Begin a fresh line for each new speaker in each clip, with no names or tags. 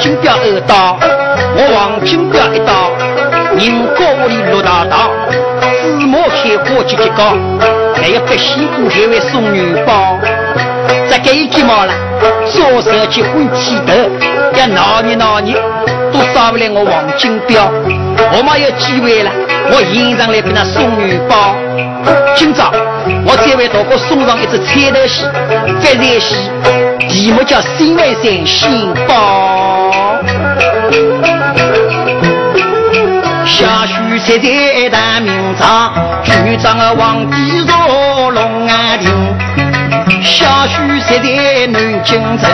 金彪二刀，我王金标一刀，人高屋里落大道，芝麻开花节节高，还要百姓过海为送元宝。再给一鸡毛了，左手结婚气头，要闹你闹你，都少不了我王金彪。我妈有机会了，我迎上来给他送元宝。今朝我再为大哥送上一只彩头戏，发财戏题目叫《新外山新宝》。下许才在大明朝，局长啊皇帝若龙安亭。下许才在南京城，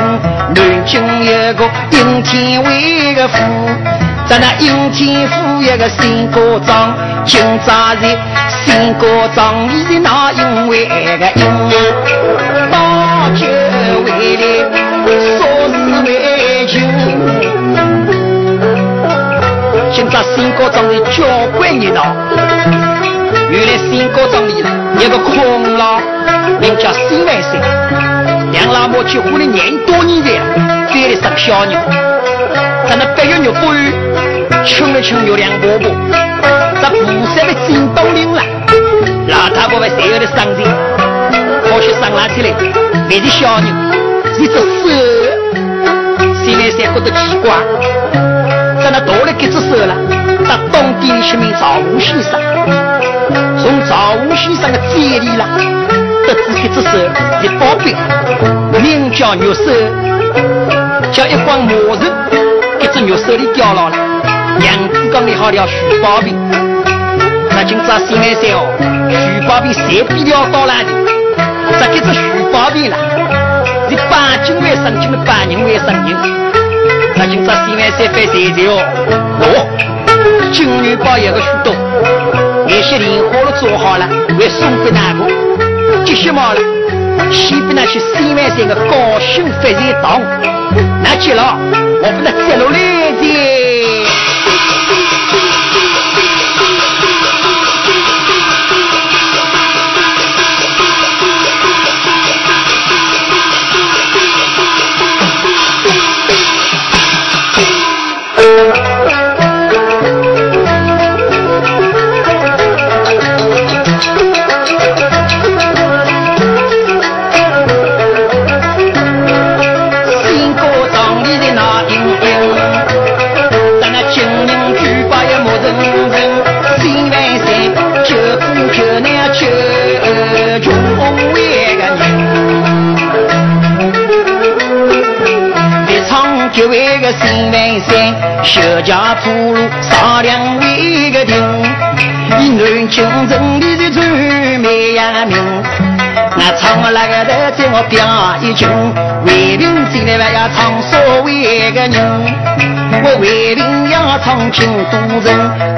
南京有个应天卫的府。在那应天府一个新高庄，今朝在新高庄里的那因为个因，倒酒回来说是为情。今朝新高庄里交关热闹，原来新高庄里有个空老，名叫新万岁，两老母结婚了廿多年了，生了十小人，在那八月肉饭。请了请月亮伯伯，这菩萨的金刀领了，老太婆们所有的生日，好些上哪去了？别的小人一只手，现在才觉得奇怪，那多了几只手了？到东店里去问赵武先生，从赵武先生的嘴里了，得知这只手是宝贝，名叫玉手，叫一光魔人，这只玉手里掉了了。杨子刚里好了徐宝平，那今朝新来山哦，徐宝平谁比了到哪里？这个是徐宝平啦，是八斤为生斤的八人为生人。那今朝新来山翻谁谁哦？哦，金元宝有个许多，那些莲花都做好了，会送给哪个？这些嘛了，先不那去新来山的高兴发财堂，那去了，我不能接落来的。新万山，小家铺路上两位个丁，以南京城里的最美呀名。那唱那个的在我表一群，为兵进来还要唱所谓个人。我为兵要唱京都人，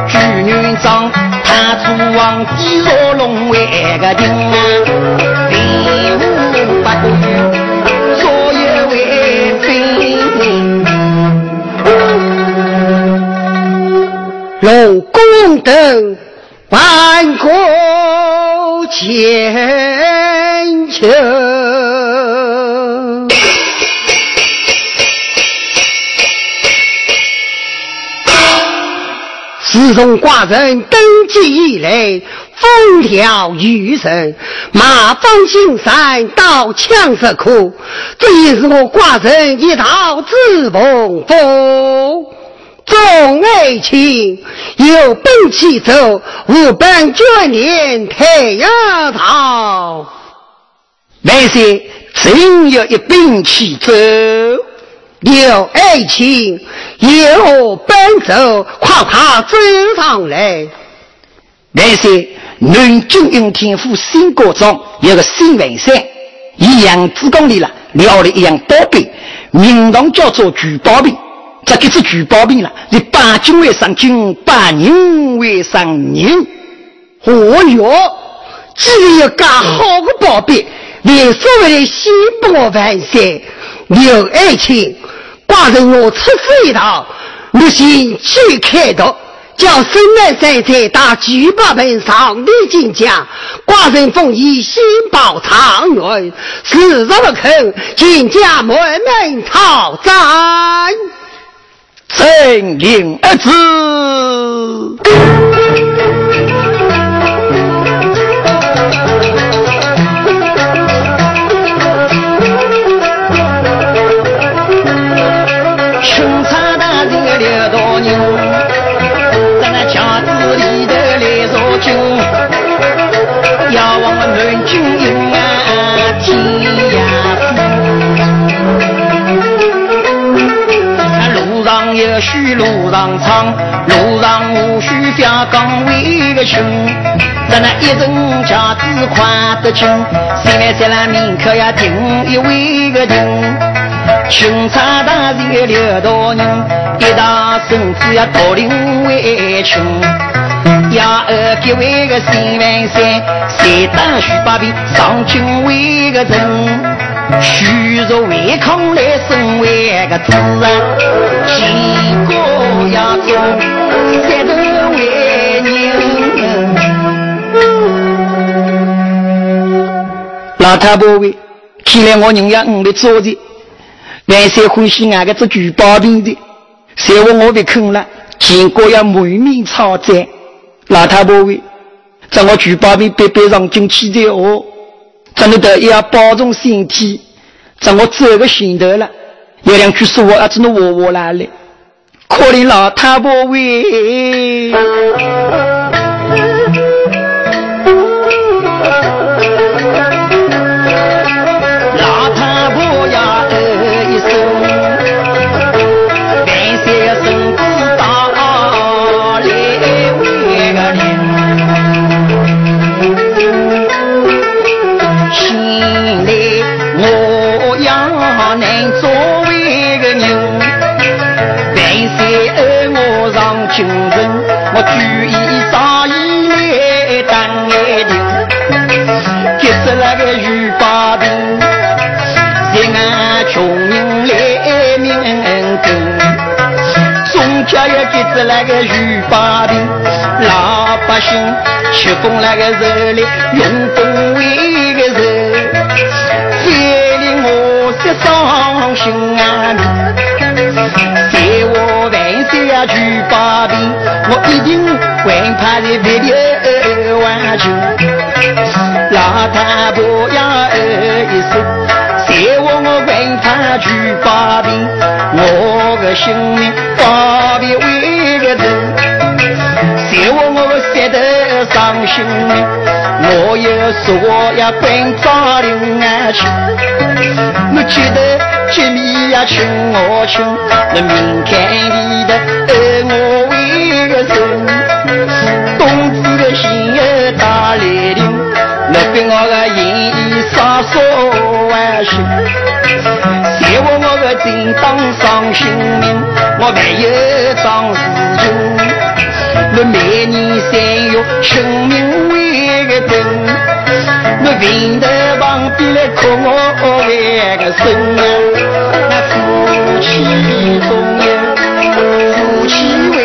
朱元璋他出皇帝若龙为个丁，兵无八股。
龙宫灯，万国千秋。自从寡人登基以来，风调雨顺，马放金山刀枪石库，这也是我寡人一道自奉福。众爱卿，有本起走，无本眷恋太阳桃。
万岁，朕有一本起走。
有爱卿，有本走，快快走上来。
万岁，南京应天府新国中有个新文山，以杨子宫里了，料了一样宝贝，名堂叫做聚宝贝。这个是举报兵了，你八斤为上斤，八人为上人。
哦哟，既然有个好的宝贝，连所谓的先不我万岁，刘爱卿，寡人我出师一道，你先去开刀，叫生来在在打举报本上的金家，寡人奉以先报堂元，死若不肯，金家门门讨斩。
真灵儿子。路上长，路上无需 fjall 岗位个穷。咱那一人家子宽得轻，三万三万名客呀顶一位个顶。清茶大人刘大人，一大孙子呀到领为亲。呀二几位个三万三，三打许八兵上京为个人。虚弱违抗来生为个子啊，几个呀中老太婆喂，看来我人家五的做的，万岁欢喜俺个做举报兵的，谁话我被坑了？结果要满面抄斩。老太婆喂，在我举报兵别别上进去的哦。真的得要保重身体，在我走个行头了，有两句说话只能我我来了，可怜老太婆喂。家也结识那个玉八兵，老百姓吃风那个热里用风为个热，非令我些伤心啊！举把兵，我一定会派人为你挽救。老太婆呀一声，谢我我为他举把兵，我的性命保别为个人。谢我我舍得伤心，我有说要奔早领安去，我记得。见面呀，请我请，那明天里的爱我为个人，冬子的心儿大来临，那给我个言语洒扫万心，谢我我个正当伤心命，我没有张事情，我每年三月清明为个灯，我平头旁边来哭我为个孙啊。那夫妻中年，夫妻为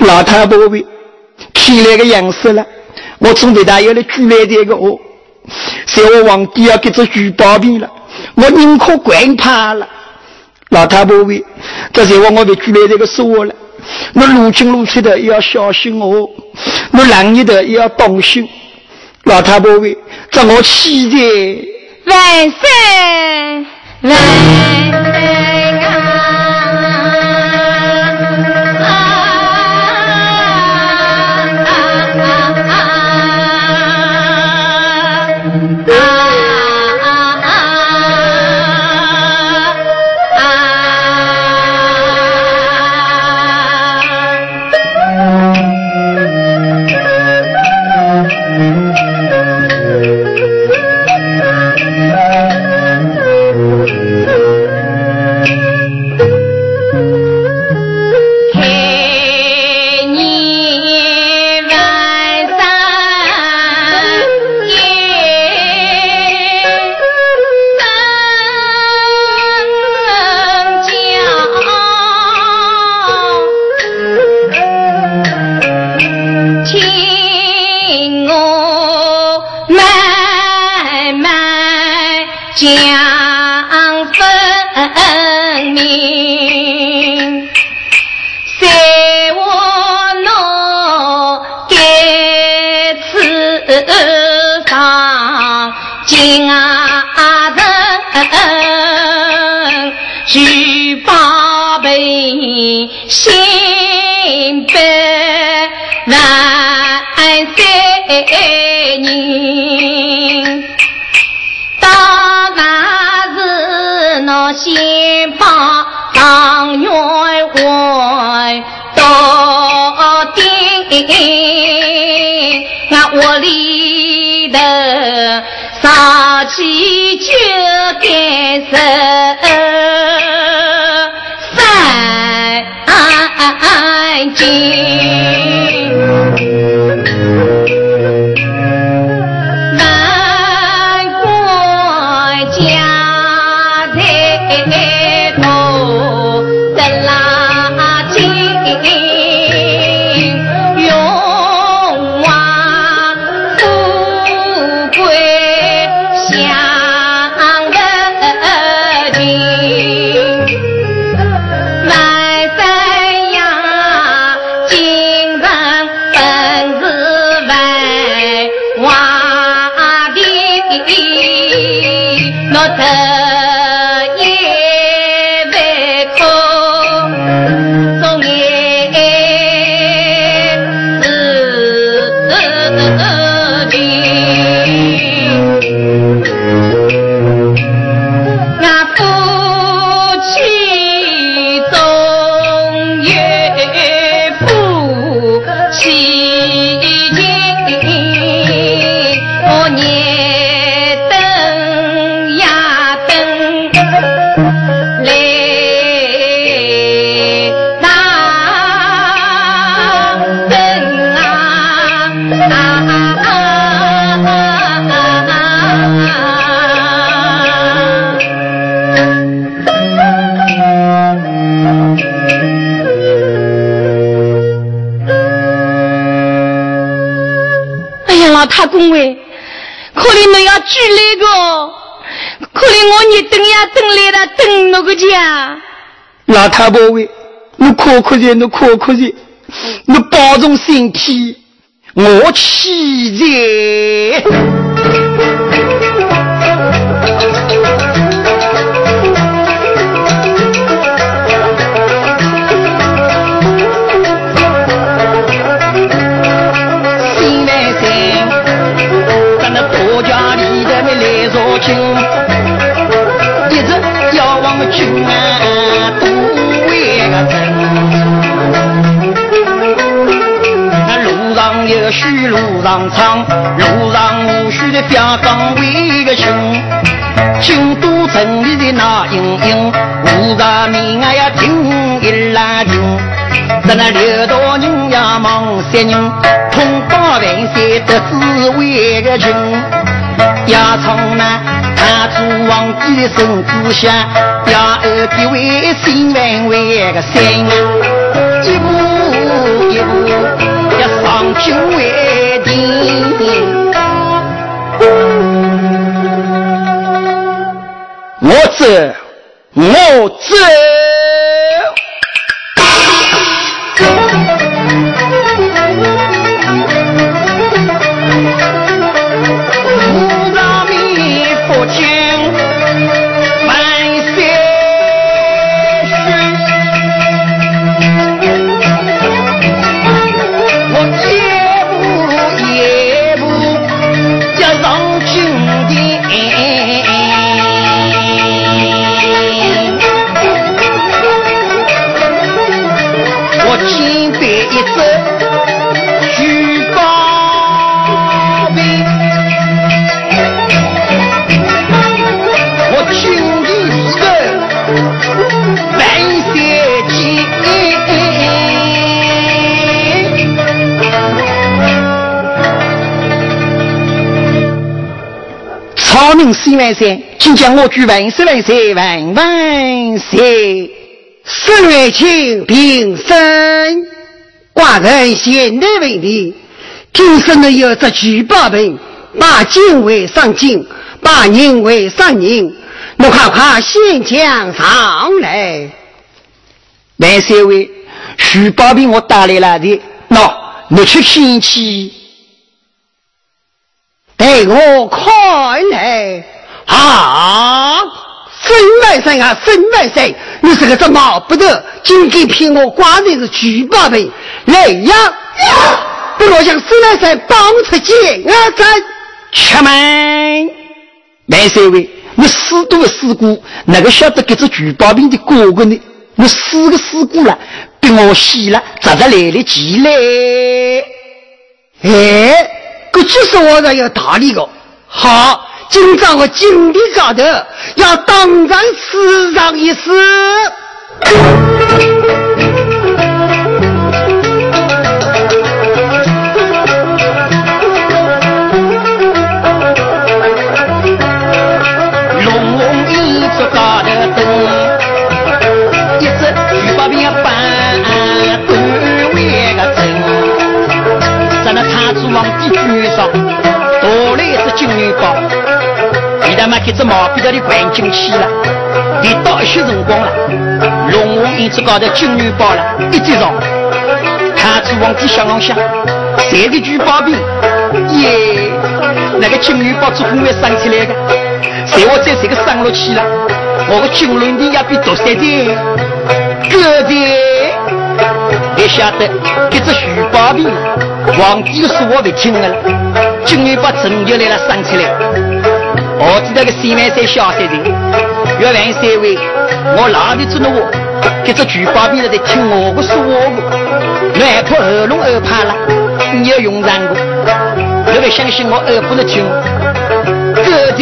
老太婆喂，看来个样子了，我从北大要来举来这个哦，在我皇帝要给这举报兵了，我宁可管怕了。老太婆喂，这在我我被举来这个说了，我路进路出的要小心哦，我冷日的也要当心。老太婆喂，这我期
待万岁万岁。万岁人。先把当员外到顶，俺屋里头杀气就该三斤。他我你等呀等来了等那个家。
老太婆喂，你可你可可些，你保重身体，我起在。一直要往君啊多为个真。那路上有许路上长，路上无须的表岗为个亲。京都城里的那英英，五十名啊呀听一拉听。在那刘道人呀忙三人，通八万三得是为个亲。压从那看住皇帝的身子下，压二弟为心万为个三，一步一步要上九万顶。我走，我走。四万岁，请将我举万岁万岁万万岁！
十月清平生，寡人现在问你，听说你有这举报本，把金为上金，把把人为上人，我快快先将上来。
万岁位，徐宝平我带来了的，喏，你去先去，
带我看来。啊！孙万岁啊，孙万岁，你是个这毛不得，今天骗我瓜的是举报兵，来呀！不若向孙万岁帮出剑啊！咱
吃门。万岁位，你死多的死过，哪个晓得给这举报兵的哥哥呢？你死个死过了，被我洗了，咋着来得及嘞？
哎，这就是我这有道理个。好，今朝我金地高头要当然死上一次多了
一只金元宝你他妈给这毛笔头的关进去了你到一些辰光了龙王一直搞的金元宝了一直上。他子王帝想了想谁的猪包病耶那个金元宝祖后面生出来的谁我在谁的生落去了我的金纶地要比独山的高地晓得，一只徐宝兵，皇帝的说话不听了，金元宝真就来了生出来。我知道个三万三小三人，要万三位，我哪里做那我？这只举报兵在听我的说话个，你害怕耳聋耳怕了，你要用上个，你不相信我耳不能听。哥的，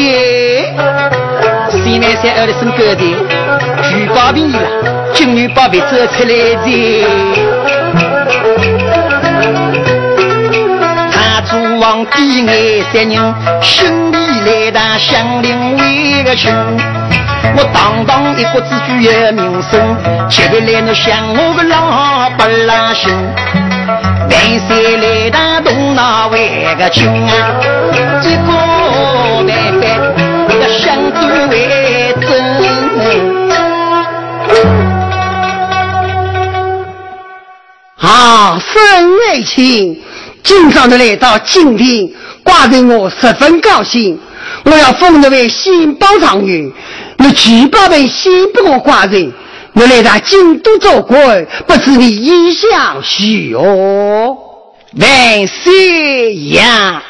三万三二的声哥的，举报兵了，金女宝贝走出来的，他主王帝爱三人，兄弟。来当乡邻为个亲，我堂堂一国之主有名声，接下来你想我个老百姓，万岁来当东闹为个亲啊，一个万般要相对为真。
啊，孙爱卿，今朝的来到金陵，挂得我十分高兴。我要封你为新保状元，你举报为新不我寡人，我来到京都做官，不知你意向许何？
万岁呀！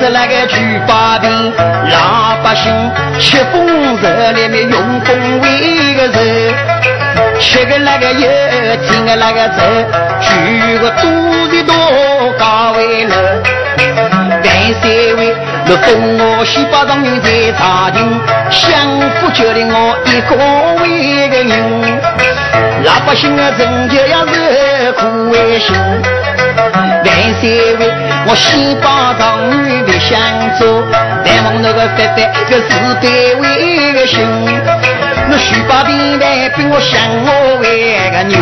是那个举把兵，老百姓吃风热里面用风为个热，吃个那个油，听个那个粥，举个肚子多高为乐。万岁位，我封我西八状元在朝廷，相府就令我一个为个人，老百姓的人就要热苦为心。万岁位，我西八状元别想走，但望那个范范个是对为个心。那徐八兵来比我想我为个牛，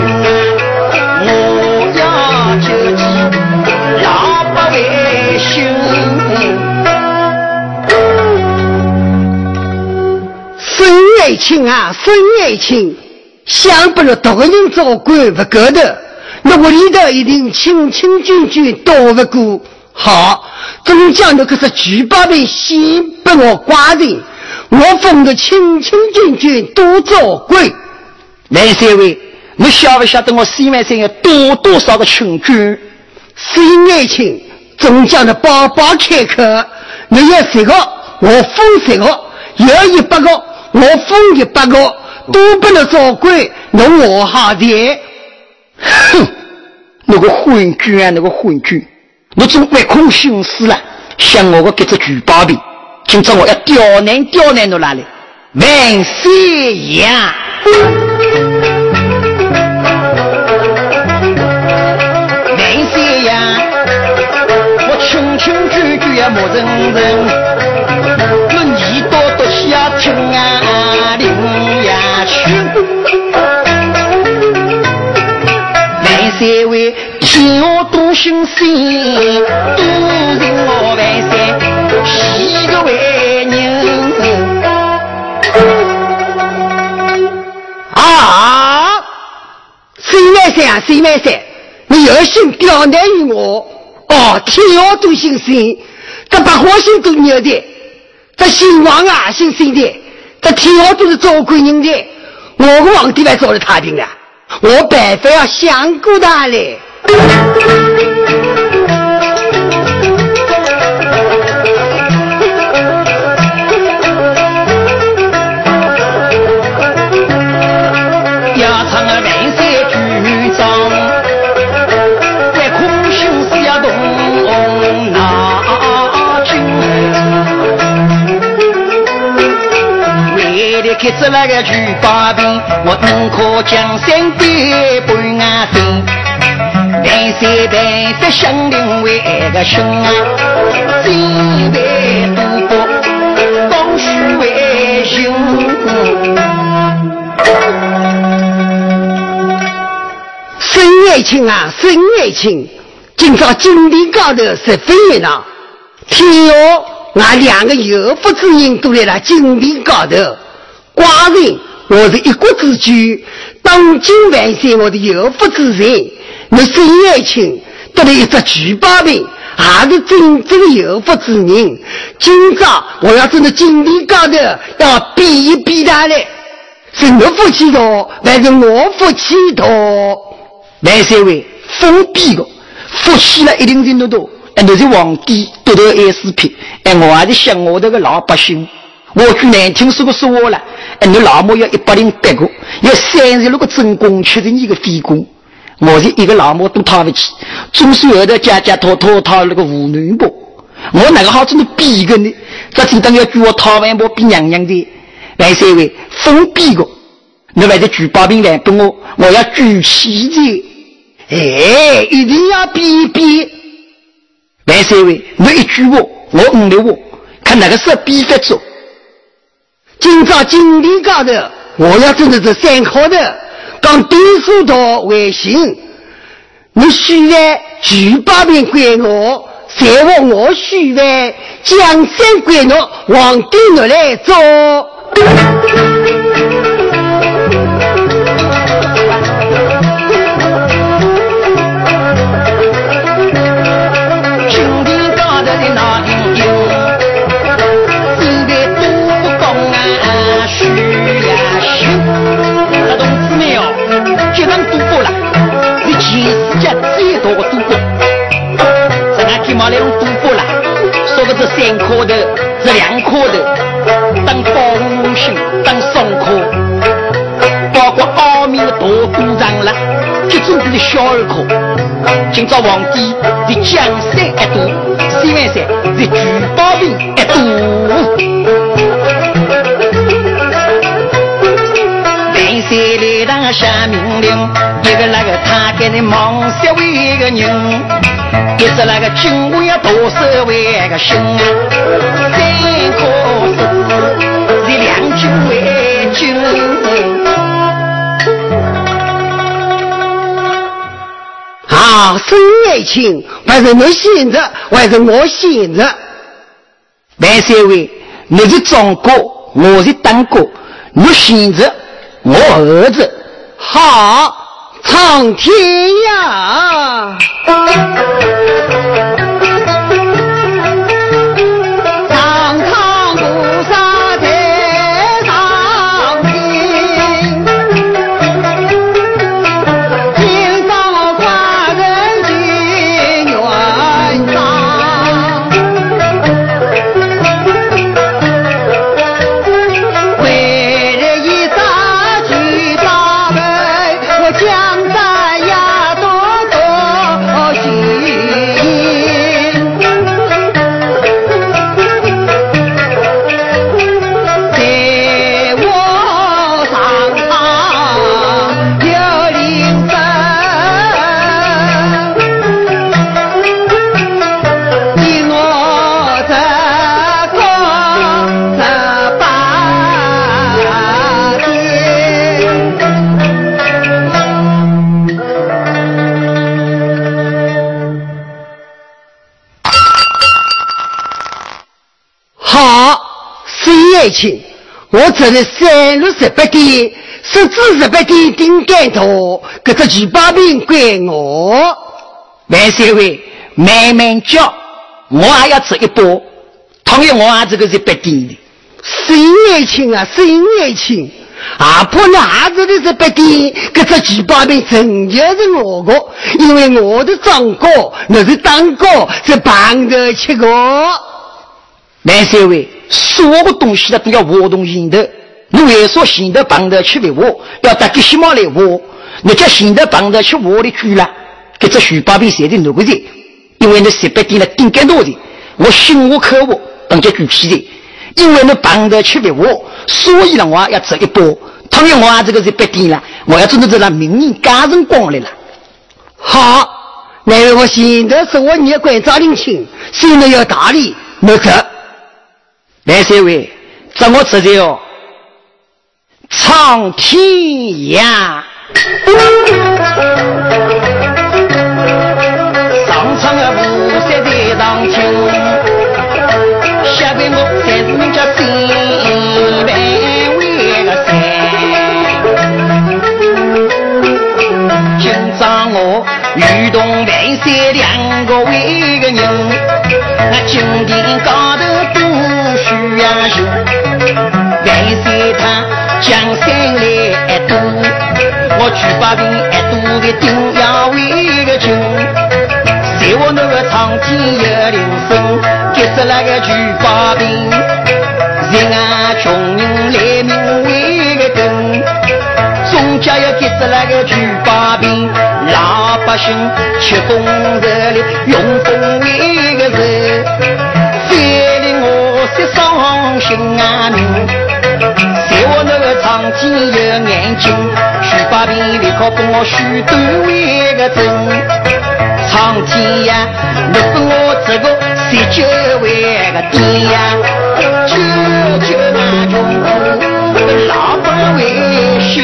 我要救济老百姓。
孙爱卿啊，孙爱卿，想不了多个人做官不够的。那我里头一定清清俊俊，多不过。好，中将的可是举报的先被我寡人，我封的清清俊俊，多做贵。
万三位，你晓不晓得我西万山有多多少个亲眷？
孙爱卿总讲的包包开口，你要十个，我封十个；要一百个，我封一百个，都不能做贵，那我好的。
哼，那个昏君啊，那个昏君，我总没空心思了，想我个这只举报的，今朝我要刁难刁难你哪里？万岁呀！万岁呀！我清清举举也莫认人，我耳朵都想听啊，听呀去。天下多心心，多人我万岁，喜个万人。
啊！谁万岁啊？谁万岁？你有心刁难于我？哦，天下都姓孙，这百花姓都牛的，这姓王啊，姓孙的，这天下都是做官人的，我个皇帝还做的太平了，我办法要想过他嘞。
开着那个举把柄，我能靠江山对半安心。万岁万岁，兄弟为个兄啊，金为赌博，当虚为雄。
孙爱卿啊，孙爱卿，今朝金地高头十分热闹，天下俺两个有福之人都来了金地高头。寡人，我是一国之君，当今万岁，我的有福之人。你孙爱卿得了一只举报名，还是真正有福之人。今朝我要在那金地高头要比一比他嘞，是我福气多，还是我福气多？
万岁为封闭的，福气了一定程度多。哎，那是皇帝得到 S P，哎，我还是想我这个老百姓。我句难听说个说话了，哎，你老母要一百零八个，要三十六个真功，缺的你个废工。我是一个老母都讨不起，总是后头家家讨讨讨那个无女不？我哪个好真的逼个呢？这就当要举我讨完不比娘娘的，来三位封闭个，你还是举把柄来给我，我要举旗的，
哎，一定要比一比。
来三位你一句话，我五六话，看哪个是比得着。
今朝金地高头，我要真的是三考的，讲读书多为信。你许愿举八遍归我，再往我许愿江山归我，皇帝我来做。
都是小儿科。今朝皇帝是江山一赌，三万三是举报兵一赌。万岁来当下命令，一个那个他给你忙三位一个人。一只那个金龟要多少为个心啊？三颗石子是两军为斤。
啊，是爱情，还是你选择，还是我选择？
万三位，你是中国，我是当国，你选择，我儿子。
好。苍天呀！我这里三六十八点，十至十八点顶干头，这只举报兵归我。
万岁位慢慢叫，我还要吃一波。同意我啊，这个是八点的。
孙爱卿啊，孙爱卿。啊！怕你儿子的是不点，这只举报兵真就是我的，因为我的长哥那是当哥，是帮着吃个。
万岁位，所有东西都要活动心头。你为说心头帮着去为我，要打给什么来我，你叫心头帮着去我的去了，给这只举报兵写的哪个人？因为你十八点了顶干多的，我心无可我，等叫举起的。因为你帮着去为我，所以呢，我要走一步。同样，我这个是不点了，我要做的是让名人加成光来了。
好，那我现在是我年关张林清，现在要大礼，没走。
来，三位，这我这就苍天涯，上苍的五色在上青。遇动万岁两个为个人，那金殿高他江山来渡，我举把兵渡的定要为个军。在我那个苍天有铃声，结识那个举把兵，人啊穷人来命为个根，宋家要结识那个举把兵。老百姓吃风热里用风为个人，再令我些伤心啊命。在我那个长天有眼睛，徐八兵立刻帮我许多为个真。长天呀，你给我这个十九位个爹呀，九九万中老百为心。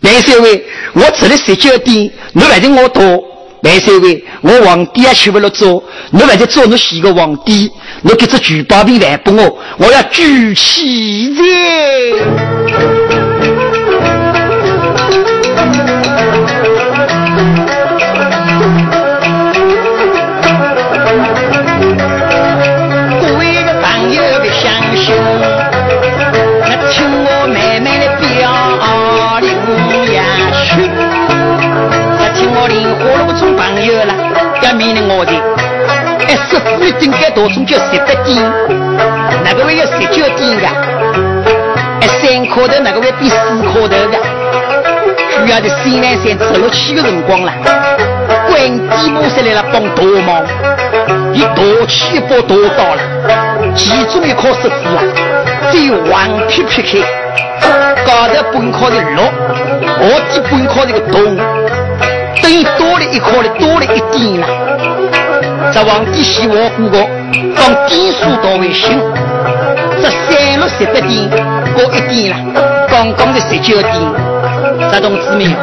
万岁位，我吃了十九点，你反正我多。万岁位，我皇帝也娶不了做，你还在做你洗个皇帝，你给这举报兵来给我，我要举起来。十四一定该多钟叫十八点，哪个会要十九点的？哎，三颗头哪个会比四颗头的？主要的西南山吃了七个辰光了，关帝菩萨来了帮大忙，一大气一把刀刀了，其中一颗石子啊，最黄皮皮开，高头半颗的绿，下底半颗的个洞。等于多了一颗的，多了一点了。这皇帝希望过个，讲点数到位行。这三六十八点过一点了，刚刚的十九点。这同志们，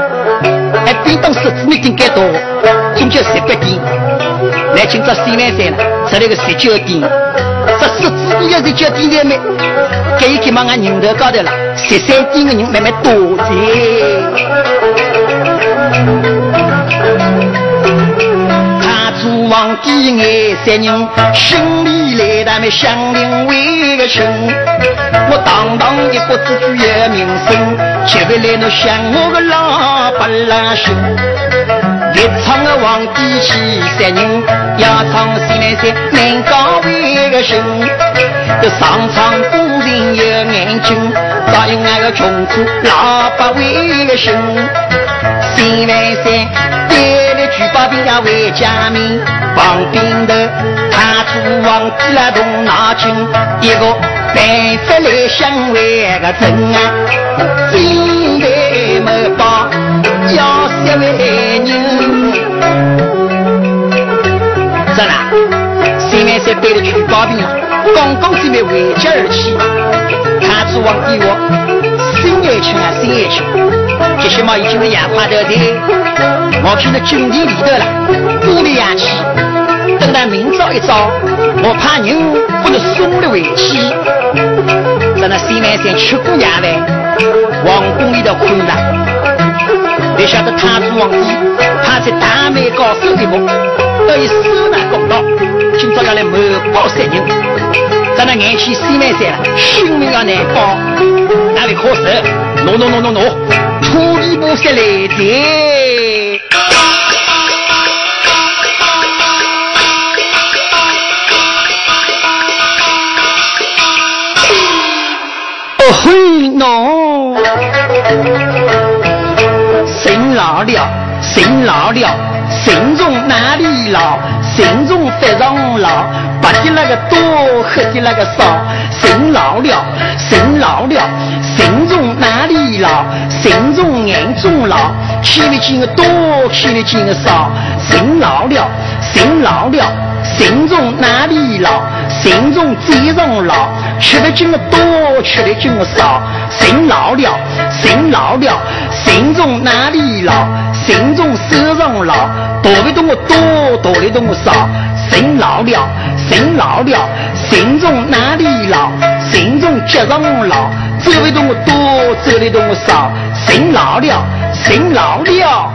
还比当十子们点该多，总叫十八点。来，今朝西南山了，出来个十九点。这十子们要十九点的没？这一天嘛，俺人头高头了，十三点的人慢慢多在。皇帝爱三人，心里来他们相邻为个亲。我堂堂一国之主有名声，岂会来那想我个老百姓。一唱个皇帝气三人，要唱西南山南高为个心。这上场古人有眼睛，答应那个穷苦老百为个心。西南山。举把兵呀为家民，旁边头他主皇帝来动脑筋，一个办法来想为个真啊，金台没报这位人，是啦，西面山带了举把兵了，刚刚准备回家而去，他主皇帝我心爱情啊心爱情。这些嘛已经是养花的的，我看到军营里头了，玻璃氧气。等到明早一早，我怕人不能送了回去，在那西门山吃过夜饭，皇宫里头困了。你晓得太祖皇帝他在大美高手一幕，得以收纳公道，今朝要来谋报杀人，咱那眼前西门山了，性命要难保，哪里好受？喏喏喏喏喏，土地菩萨来的。老了，姓老了，心中哪里老？心中非常老，白的那个多，黑的那个少。心老了，心老了，心中哪里老？心中眼中老，看得见的多，看得见的少。心老了，心老了，心中哪里老？心中最重老，吃的进的多，吃的进的少。心老了，心老了，心中哪里老？心中手上老，多的东我多，多的东我少。心老了，心老了，心中哪里老？心中脚上老，走的东我多，走的东我少。心老了，心老了，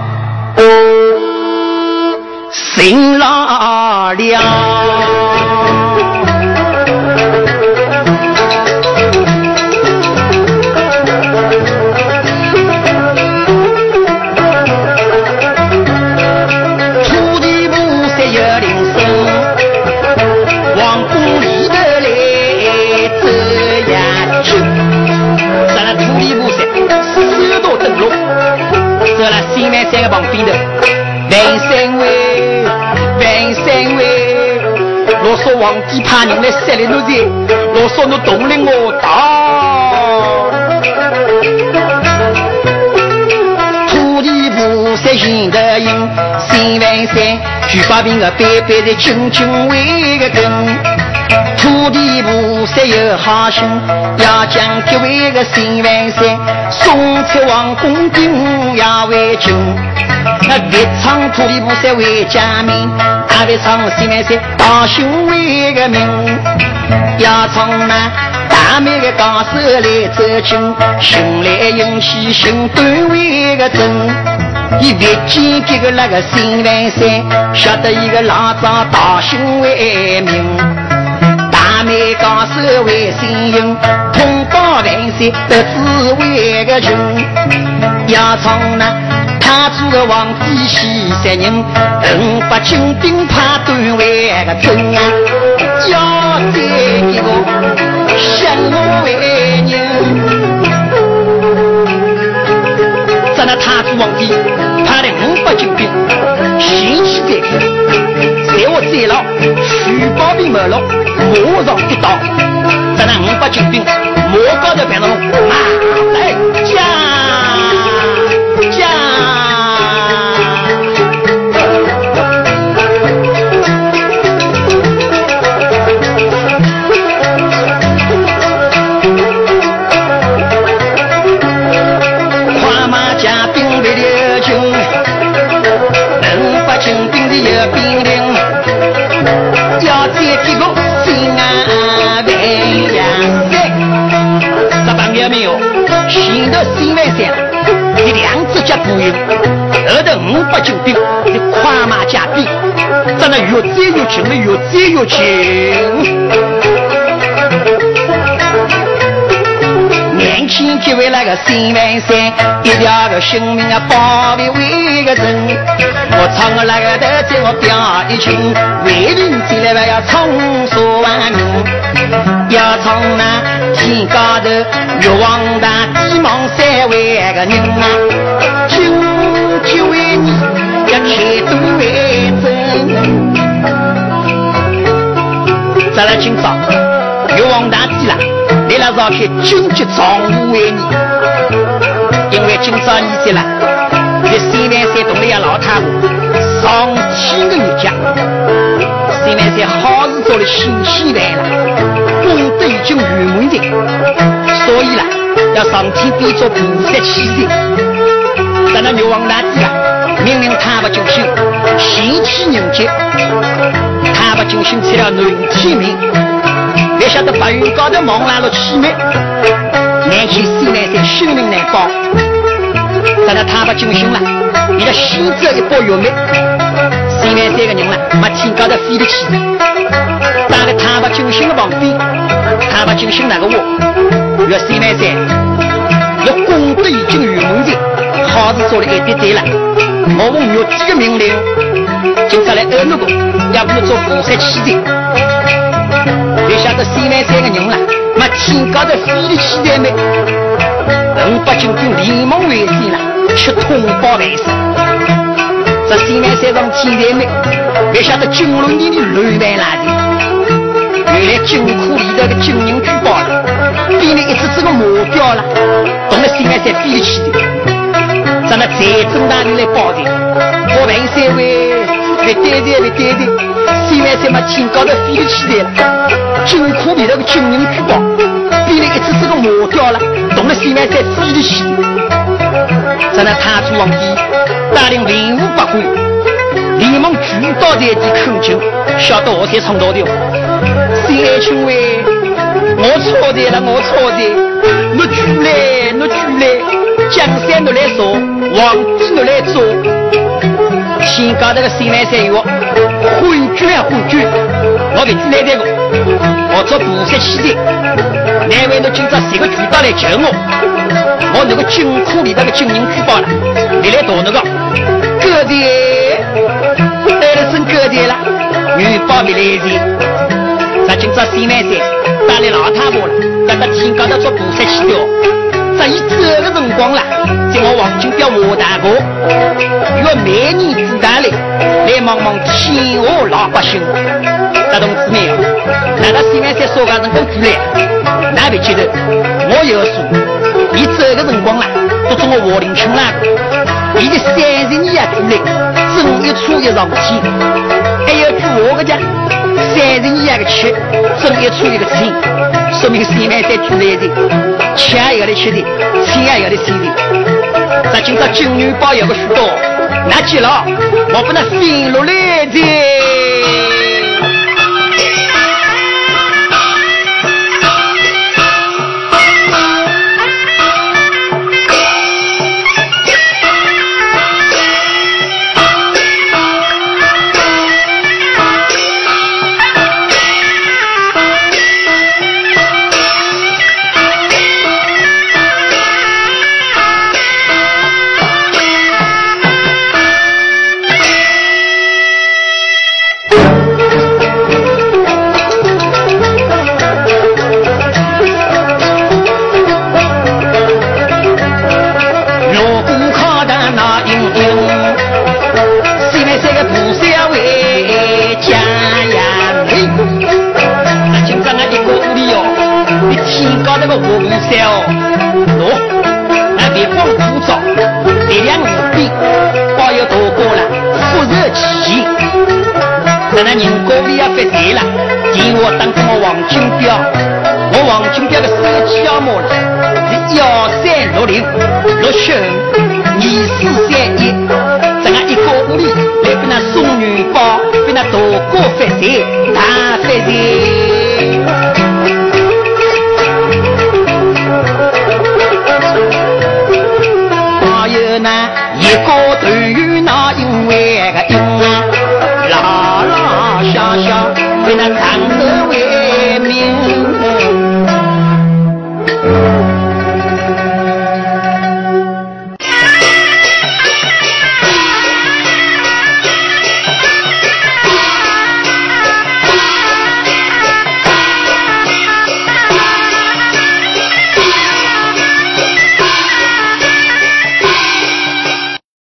心老了。皇帝派人来杀了奴才，我说侬动了我刀。土地菩萨现得应，三万三，举把兵个摆摆在军军为个根。土地菩萨有好心，要将这位个新万岁送出王宫顶要为君。那别唱土地菩萨为家民，还别唱新万岁大雄为个名。要唱那大美的高手来走亲，心来迎喜心端为个真。一别见这个那个新万岁，晓得一个老张大雄为名。大美高手为心英，通报万岁得知为个穷。要从那他祖的皇帝西山人，五百精兵怕断为个真啊！要这一个降我为人，在那他祖皇帝派了五百精兵，先去这个，在我在了，徐宝兵没了。马上一刀，在那五百军兵马高头摆上马来加。后头五百精兵，你快马加鞭，真的越战越近，越战越近。年轻几位那个新万山，一条个性命啊保卫为个人。我唱个那个头在我表一群，为民进来还要冲杀万民，要唱那天高头玉皇大帝人啊。就为你要切都为真，再来今朝玉皇大帝啦，来。了召开紧急常务会议，因为今朝你在了，在西南山洞里呀老太婆上千个日家，西南山好事做的新起来。了，功德已经圆满尽，所以啦，要上天变做菩萨起身。咱那牛王大帝啊，命令他不进行新起迎接，他不进行出了南天命，别晓得白云高头蒙来了气灭，南去西南山性命难保。咱那他不进行了，你的西走一包药灭，西南山个人了，没天高头飞得起，打个他不进行的旁边，他不进行那个我，越西南山。要功德已经圆满的，好事做了一点点了。我奉玉帝的命令，今朝来安那个，要不要做菩萨起的？别晓得西南山的人了，那天高头飞的起的没？五百斤跟连忙为先了，吃通包万事。这西南山上天台没？别晓得金龙里的乱卖垃圾，原来金库里头的金银珠宝了，变了一只只个木雕了。动了心来才飞起的，咱们财政大人来报的，我问三位，来对对来对对，心来才嘛天高头飞起来了，金库里头个金银珠宝，变了一只只个木雕了，动了心来才飞起的，咱们太祖皇帝带领文武百官，连忙聚到在地恳请，晓得我才唱到的，心爱卿为，我错的了，我错的，我举来。我举来，江山我来坐，皇帝我来做。天高头个西南山哟，昏君啊昏君，我别举来这个，我做菩萨起的。难为侬今朝谁个举刀来救我？我那个金库里头个金银珠宝了，你来夺那个？哥的，来了声哥的了，女宝别来的。咱今朝西南山打来老太婆了，要到天高头做菩萨起的。这一走的辰光了，在我黄金彪我大哥，约每年子弹来，来望望天下老百姓。这同志们，那个西安山烧家人工过来，那别记得，我有数，一走的辰光了，都做我华林村那个，伊的三十年啊过来，正一出一上天，还有住我个讲，三十年个吃，正一出一个天，说明西安山出来的。钱也要来吃的，钱也要来吃的。咱今朝金元宝有个许多，拿去了，我不能分落来的。那宁国里也发财了，电话打给我王金彪，我王金彪的手机号码是幺三六零六九二四三一，这个一个屋里来给那送元宝给那大哥发财，发财。长。